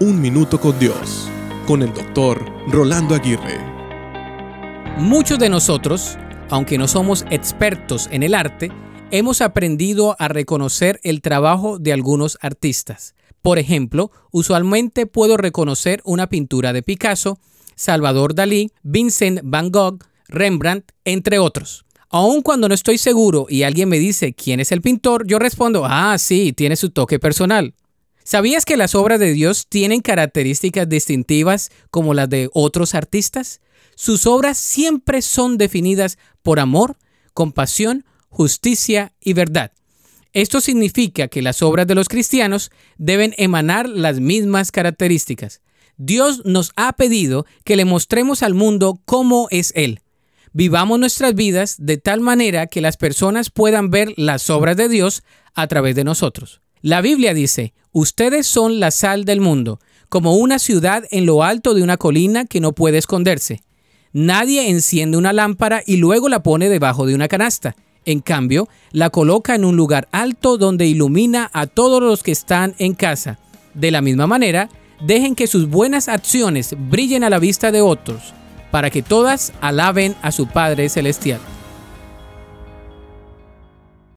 Un Minuto con Dios, con el doctor Rolando Aguirre. Muchos de nosotros, aunque no somos expertos en el arte, hemos aprendido a reconocer el trabajo de algunos artistas. Por ejemplo, usualmente puedo reconocer una pintura de Picasso, Salvador Dalí, Vincent Van Gogh, Rembrandt, entre otros. Aun cuando no estoy seguro y alguien me dice quién es el pintor, yo respondo, ah, sí, tiene su toque personal. ¿Sabías que las obras de Dios tienen características distintivas como las de otros artistas? Sus obras siempre son definidas por amor, compasión, justicia y verdad. Esto significa que las obras de los cristianos deben emanar las mismas características. Dios nos ha pedido que le mostremos al mundo cómo es Él. Vivamos nuestras vidas de tal manera que las personas puedan ver las obras de Dios a través de nosotros. La Biblia dice, ustedes son la sal del mundo, como una ciudad en lo alto de una colina que no puede esconderse. Nadie enciende una lámpara y luego la pone debajo de una canasta. En cambio, la coloca en un lugar alto donde ilumina a todos los que están en casa. De la misma manera, dejen que sus buenas acciones brillen a la vista de otros, para que todas alaben a su Padre Celestial.